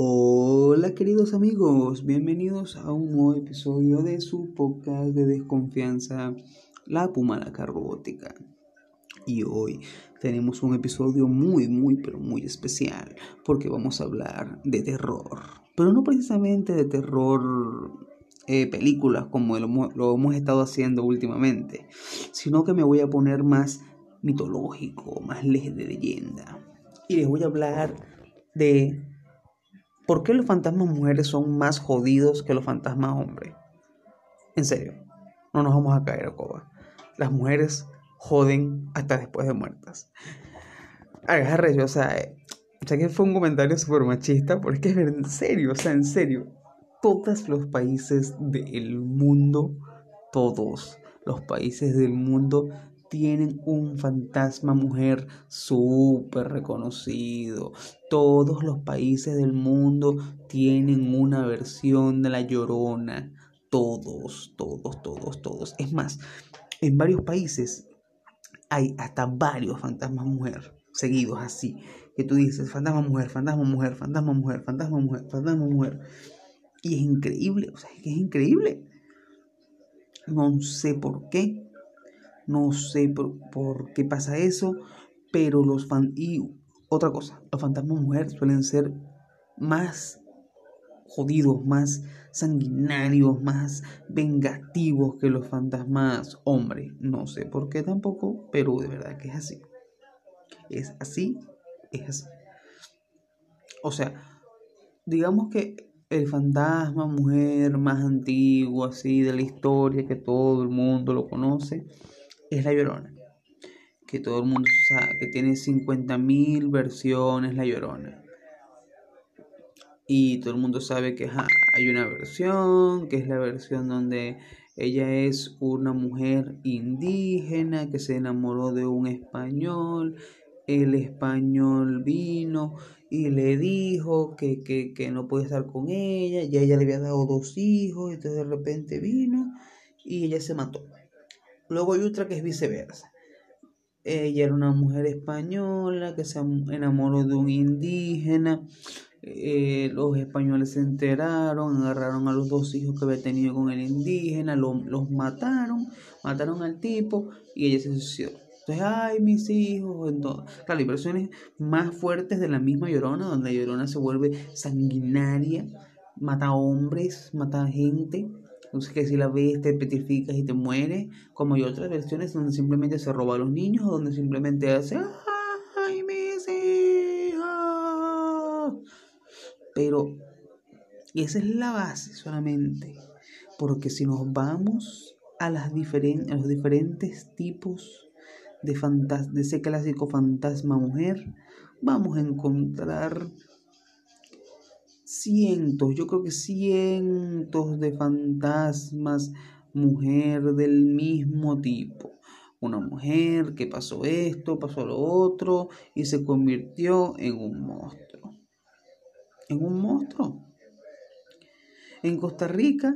Hola queridos amigos, bienvenidos a un nuevo episodio de su podcast de desconfianza, La Pumalaca Robótica. Y hoy tenemos un episodio muy, muy, pero muy especial porque vamos a hablar de terror. Pero no precisamente de terror eh, películas como lo, lo hemos estado haciendo últimamente, sino que me voy a poner más mitológico, más de leyenda. Y les voy a hablar de ¿Por qué los fantasmas mujeres son más jodidos que los fantasmas hombres? En serio, no nos vamos a caer a coba. Las mujeres joden hasta después de muertas. Agarre, o sea, sé que fue un comentario súper machista, porque en serio, o sea, en serio. Todos los países del mundo, todos los países del mundo tienen un fantasma mujer súper reconocido. Todos los países del mundo tienen una versión de la llorona. Todos, todos, todos, todos. Es más, en varios países hay hasta varios fantasmas mujer seguidos así. Que tú dices, fantasma mujer, fantasma mujer, fantasma mujer, fantasma mujer, fantasma mujer. Y es increíble, o sea, es increíble. No sé por qué, no sé por, qué pasa eso, pero los fan y otra cosa, los fantasmas mujeres suelen ser más jodidos, más sanguinarios, más vengativos que los fantasmas hombres. No sé por qué tampoco, pero de verdad que es así. Es así, es así. O sea, digamos que el fantasma mujer más antiguo así de la historia que todo el mundo lo conoce es La Llorona. Que todo el mundo sabe, que tiene 50.000 versiones La Llorona. Y todo el mundo sabe que hay una versión, que es la versión donde ella es una mujer indígena que se enamoró de un español. El español vino y le dijo que, que, que no puede estar con ella. Ya ella le había dado dos hijos, entonces de repente vino y ella se mató. Luego hay otra que es viceversa. Ella era una mujer española que se enamoró de un indígena. Eh, los españoles se enteraron, agarraron a los dos hijos que había tenido con el indígena, los mataron, mataron al tipo y ella se suicidó. Entonces, ay, mis hijos, entonces, claro, hay más fuertes de la misma Llorona, donde la Llorona se vuelve sanguinaria, mata hombres, mata gente, entonces que si la ves te petrificas y te mueres, como hay otras versiones donde simplemente se roba a los niños donde simplemente hace ¡Ay, mis hijos! Pero esa es la base solamente, porque si nos vamos a, las diferentes, a los diferentes tipos de, de ese clásico fantasma mujer, vamos a encontrar cientos, yo creo que cientos de fantasmas, mujer del mismo tipo. Una mujer que pasó esto, pasó lo otro y se convirtió en un monstruo. En un monstruo. En Costa Rica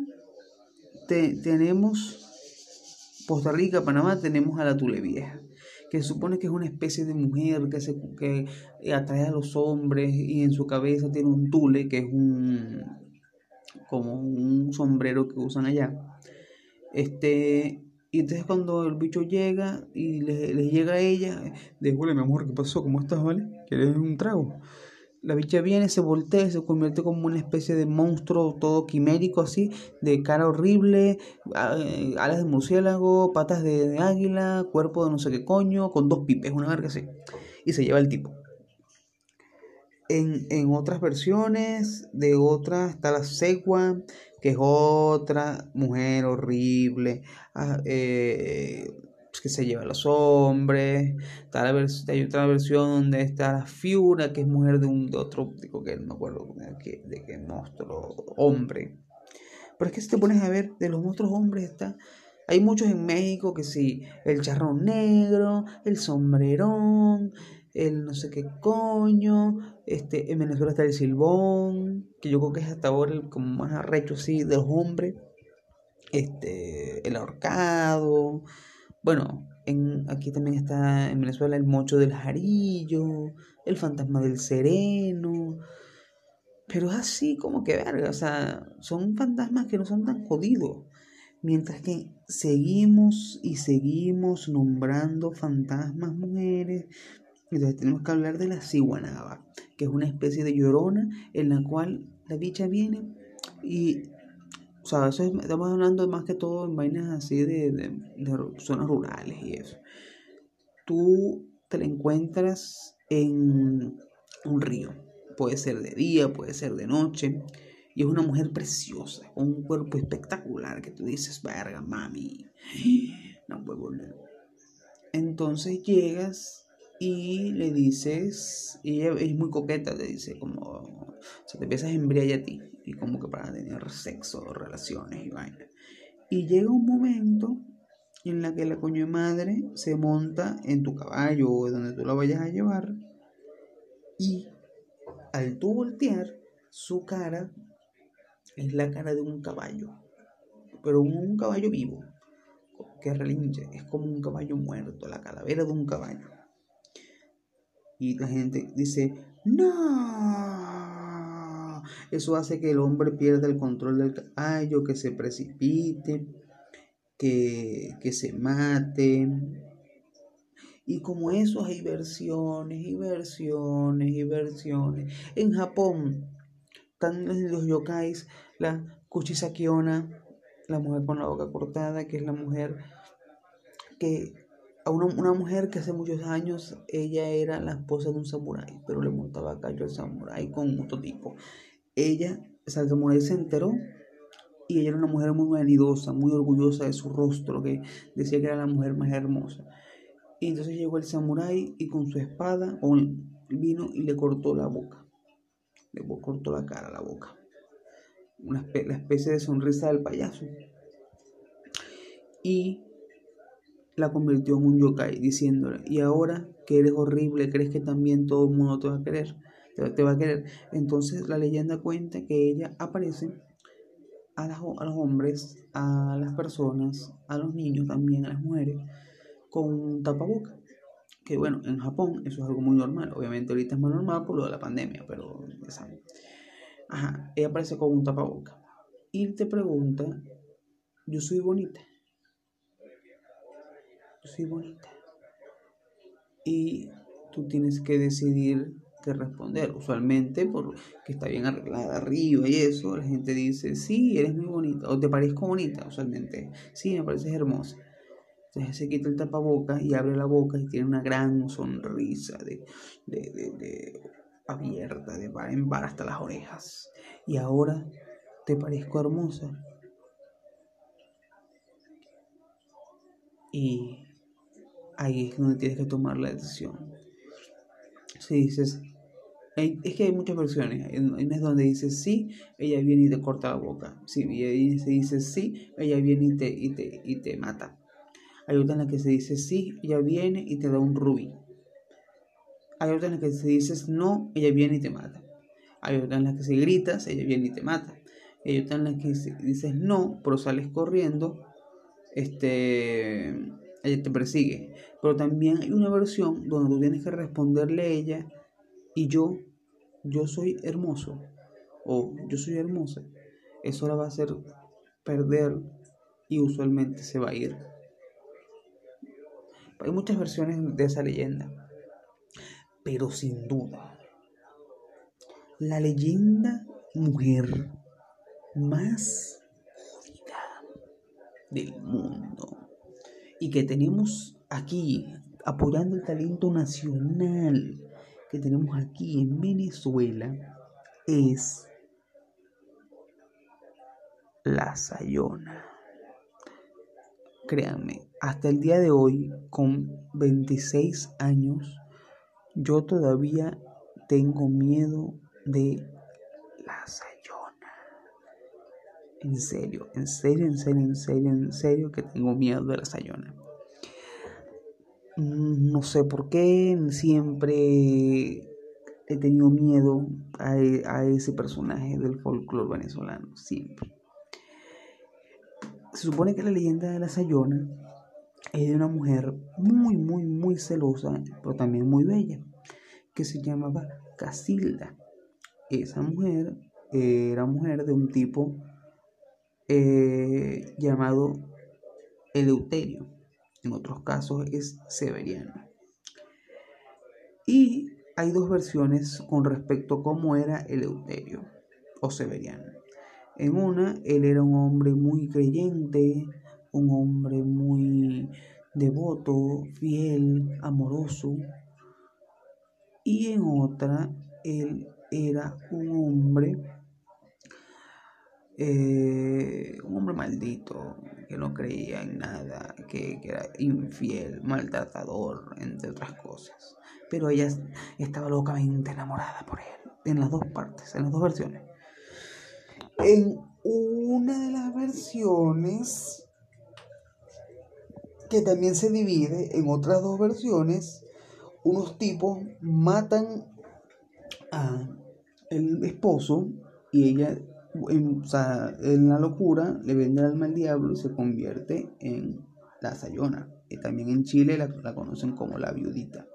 tenemos, Costa Rica, Panamá, tenemos a la Tule Vieja que supone que es una especie de mujer que, se, que atrae a los hombres y en su cabeza tiene un tule, que es un como un sombrero que usan allá. Este, y entonces cuando el bicho llega y le, llega a ella, déjole mi amor, ¿qué pasó? ¿Cómo estás, vale? ¿Quieres un trago? La bicha viene, se voltea, se convierte como una especie de monstruo todo quimérico así, de cara horrible, eh, alas de murciélago, patas de, águila, cuerpo de no sé qué coño, con dos pipes, una verga así. Y se lleva el tipo. En, en otras versiones, de otras, está la Segua, que es otra mujer horrible. Ah, eh, que se lleva a los hombres. Está la hay otra versión donde está la Fiura, que es mujer de un de otro, digo que no me acuerdo de qué, monstruo, hombre. Pero es que si te pones a ver, de los monstruos hombres está. Hay muchos en México que sí, el charrón negro, el sombrerón, el no sé qué coño, este, en Venezuela está el silbón, que yo creo que es hasta ahora el como más arrecho sí de los hombres, este, el ahorcado, bueno, en, aquí también está en Venezuela el mocho del jarillo, el fantasma del sereno. Pero es así como que verga, o sea, son fantasmas que no son tan jodidos. Mientras que seguimos y seguimos nombrando fantasmas mujeres, entonces tenemos que hablar de la ciguanaba, que es una especie de llorona en la cual la dicha viene y, o sea, eso estamos hablando más que todo en vainas así de, de, zonas rurales y eso. Tú te la encuentras en un río, puede ser de día, puede ser de noche, y es una mujer preciosa, con un cuerpo espectacular que tú dices, verga, mami, no puedo volver. Entonces llegas y le dices, y ella es muy coqueta, te dice, como, se te empiezas a embriagar a ti, y como que para tener sexo, relaciones y vaina. Y llega un momento en la que la coño de madre se monta en tu caballo o donde tú la vayas a llevar, y al tú voltear, su cara es la cara de un caballo, pero un, caballo vivo, que relinche, es como un caballo muerto, la calavera de un caballo. Y la gente dice, no, eso hace que el hombre pierda el control del caballo, que se precipite, que, que se mate. Y como eso hay versiones y versiones y versiones. En Japón están los yokais, la Kuchisakiona, la mujer con la boca cortada, que es la mujer que a una, una, mujer que hace muchos años ella era la esposa de un samurái, pero le montaba callo al samurái con otro tipo. Ella, o sea, el samurái se enteró y ella era una mujer muy vanidosa, muy orgullosa de su rostro, que decía que era la mujer más hermosa. Y entonces llegó el samurái y con su espada vino y le cortó la boca le cortó la cara, la boca. Una la especie de sonrisa del payaso. Y la convirtió en un yokai, diciéndole, y ahora que eres horrible, crees que también todo el mundo te va a querer, te, va a querer. Entonces la leyenda cuenta que ella aparece a, a los hombres, a las personas, a los niños también, a las mujeres, con un tapaboca que bueno, en Japón eso es algo muy normal. Obviamente ahorita es más normal por lo de la pandemia, pero ya saben. Ajá, ella aparece con un tapaboca. Y te pregunta, yo soy bonita. Soy bonita. Y tú tienes que decidir qué responder. Usualmente, porque está bien arreglada arriba y eso, la gente dice, sí, eres muy bonita. O te parezco bonita, usualmente. Sí, me pareces hermosa. Entonces se quita el tapabocas y abre la boca y tiene una gran sonrisa de, de, de, abierta, de par en par hasta las orejas. Y ahora te parezco hermosa. Y ahí es donde tienes que tomar la decisión. Si dices, es que hay muchas versiones. Una es donde dice sí, ella viene y te corta la boca. Si se dice sí, ella viene y te, y te, y te mata. Hay otra en la que se dice sí, ella viene y te da un rubí. Hay otra en la que se dice no, ella viene y te mata. Hay otra en la que se gritas, ella viene y te mata. Hay otra en la que dices no, pero sales corriendo, este, ella te persigue. Pero también hay una versión donde tú tienes que responderle a ella y yo, yo soy hermoso o yo soy hermosa. Eso la va a hacer perder y usualmente se va a ir. Hay muchas versiones de esa leyenda. Pero sin duda, la leyenda mujer más jodida del mundo y que tenemos aquí apoyando el talento nacional que tenemos aquí en Venezuela es la Sayona créanme, hasta el día de hoy, con 26 años, yo todavía tengo miedo de la sayona. En serio, en serio, en serio, en serio, en serio que tengo miedo de la sayona. Mm, no sé por qué, siempre he tenido miedo a, a ese personaje del folclore venezolano, siempre se supone que la leyenda de la Sayona es de una mujer muy, muy, muy celosa, pero también muy bella, que se llamaba Casilda. Esa mujer era mujer de un tipo eh, llamado Eleuterio. En otros casos es Severiano. Y hay dos versiones con respecto a cómo era Eleuterio o Severiano. En una, él era un hombre muy creyente, un hombre muy devoto, fiel, amoroso. Y en otra, él era un hombre, eh, un hombre maldito, que no creía en nada, que, que era infiel, maltratador, entre otras cosas. Pero ella estaba locamente enamorada por él, en las dos partes, en las dos versiones. En una de las versiones, que también se divide en otras dos versiones, unos tipos matan a el esposo y ella en, la locura le vende el alma al diablo y se convierte en la sayona. Y también en Chile la, la conocen como la viudita.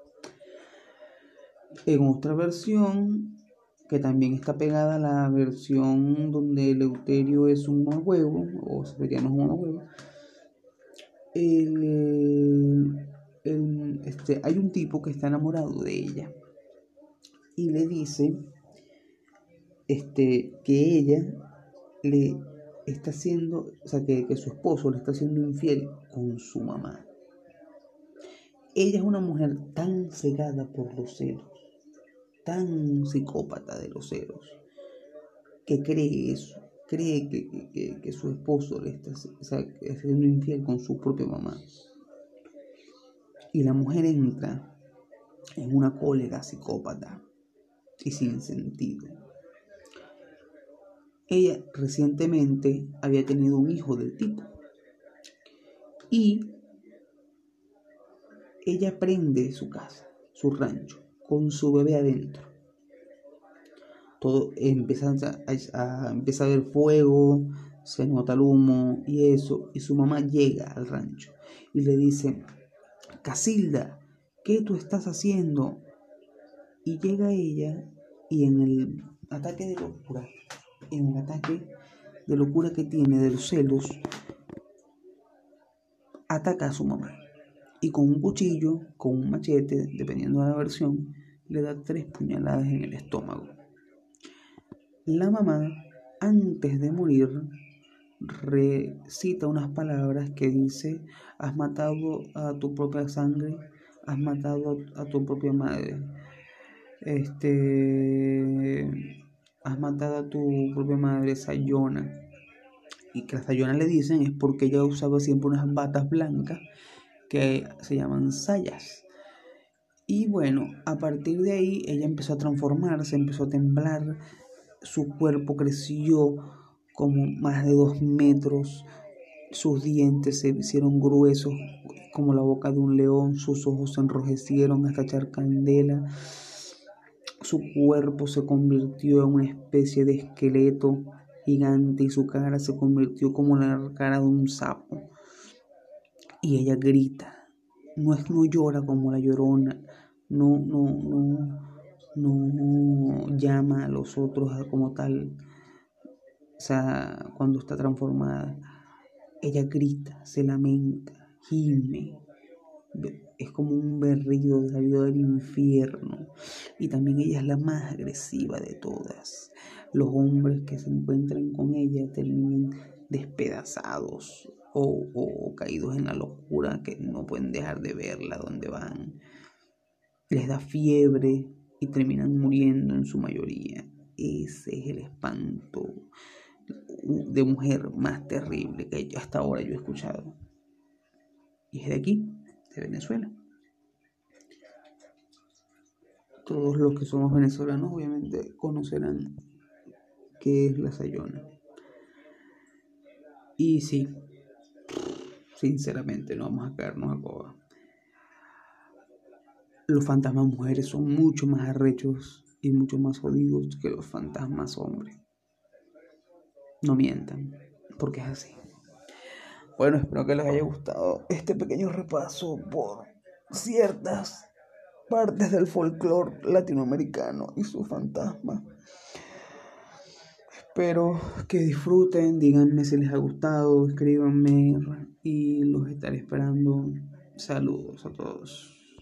En otra versión que también está pegada a la versión donde Eleuterio es un huevo, o Severiano es un huevo. este, hay un tipo que está enamorado de ella y le dice este, que ella le está haciendo, o sea, que, que su esposo le está haciendo infiel con su mamá. Ella es una mujer tan cegada por los celos tan psicópata de los celos que cree eso, cree que, su esposo le está haciendo infiel con su propia mamá. Y la mujer entra en una cólera psicópata y sin sentido. Ella recientemente había tenido un hijo del tipo y ella prende su casa, su rancho, con su bebé adentro. Todo empieza a, a ver fuego, se nota el humo y eso, y su mamá llega al rancho y le dice, Casilda, ¿qué tú estás haciendo? Y llega ella y en el ataque de locura, en el ataque de locura que tiene de los celos, ataca a su mamá y con un cuchillo, con un machete, dependiendo de la versión, le da tres puñaladas en el estómago. La mamá, antes de morir, recita unas palabras que dice, has matado a tu propia sangre, has matado a tu propia madre. Este, has matado a tu propia madre, Sayona. Y que a Sayona le dicen es porque ella usaba siempre unas batas blancas que se llaman sayas. Y bueno, a partir de ahí ella empezó a transformarse, empezó a temblar, su cuerpo creció como más de dos metros, sus dientes se hicieron gruesos como la boca de un león, sus ojos se enrojecieron hasta echar candela, su cuerpo se convirtió en una especie de esqueleto gigante y su cara se convirtió como la cara de un sapo y ella grita. No es no llora como la llorona, no, no, no, no llama a los otros como tal. O sea, cuando está transformada, ella grita, se lamenta, gime. Es como un berrido vida del infierno. Y también ella es la más agresiva de todas. Los hombres que se encuentran con ella terminan despedazados o, caídos en la locura que no pueden dejar de verla donde van. Les da fiebre y terminan muriendo en su mayoría. Ese es el espanto de mujer más terrible que hasta ahora yo he escuchado. Y es de aquí, Venezuela. Todos los que somos venezolanos obviamente conocerán qué es la Sayona. Y sí, Sinceramente, no vamos a caernos a coba. Los fantasmas mujeres son mucho más arrechos y mucho más jodidos que los fantasmas hombres. No mientan, porque es así. Bueno, espero que les haya gustado este pequeño repaso por ciertas partes del folclore latinoamericano y sus fantasmas. Espero que disfruten, díganme si les ha gustado, escríbanme y los estaré esperando. Saludos a todos.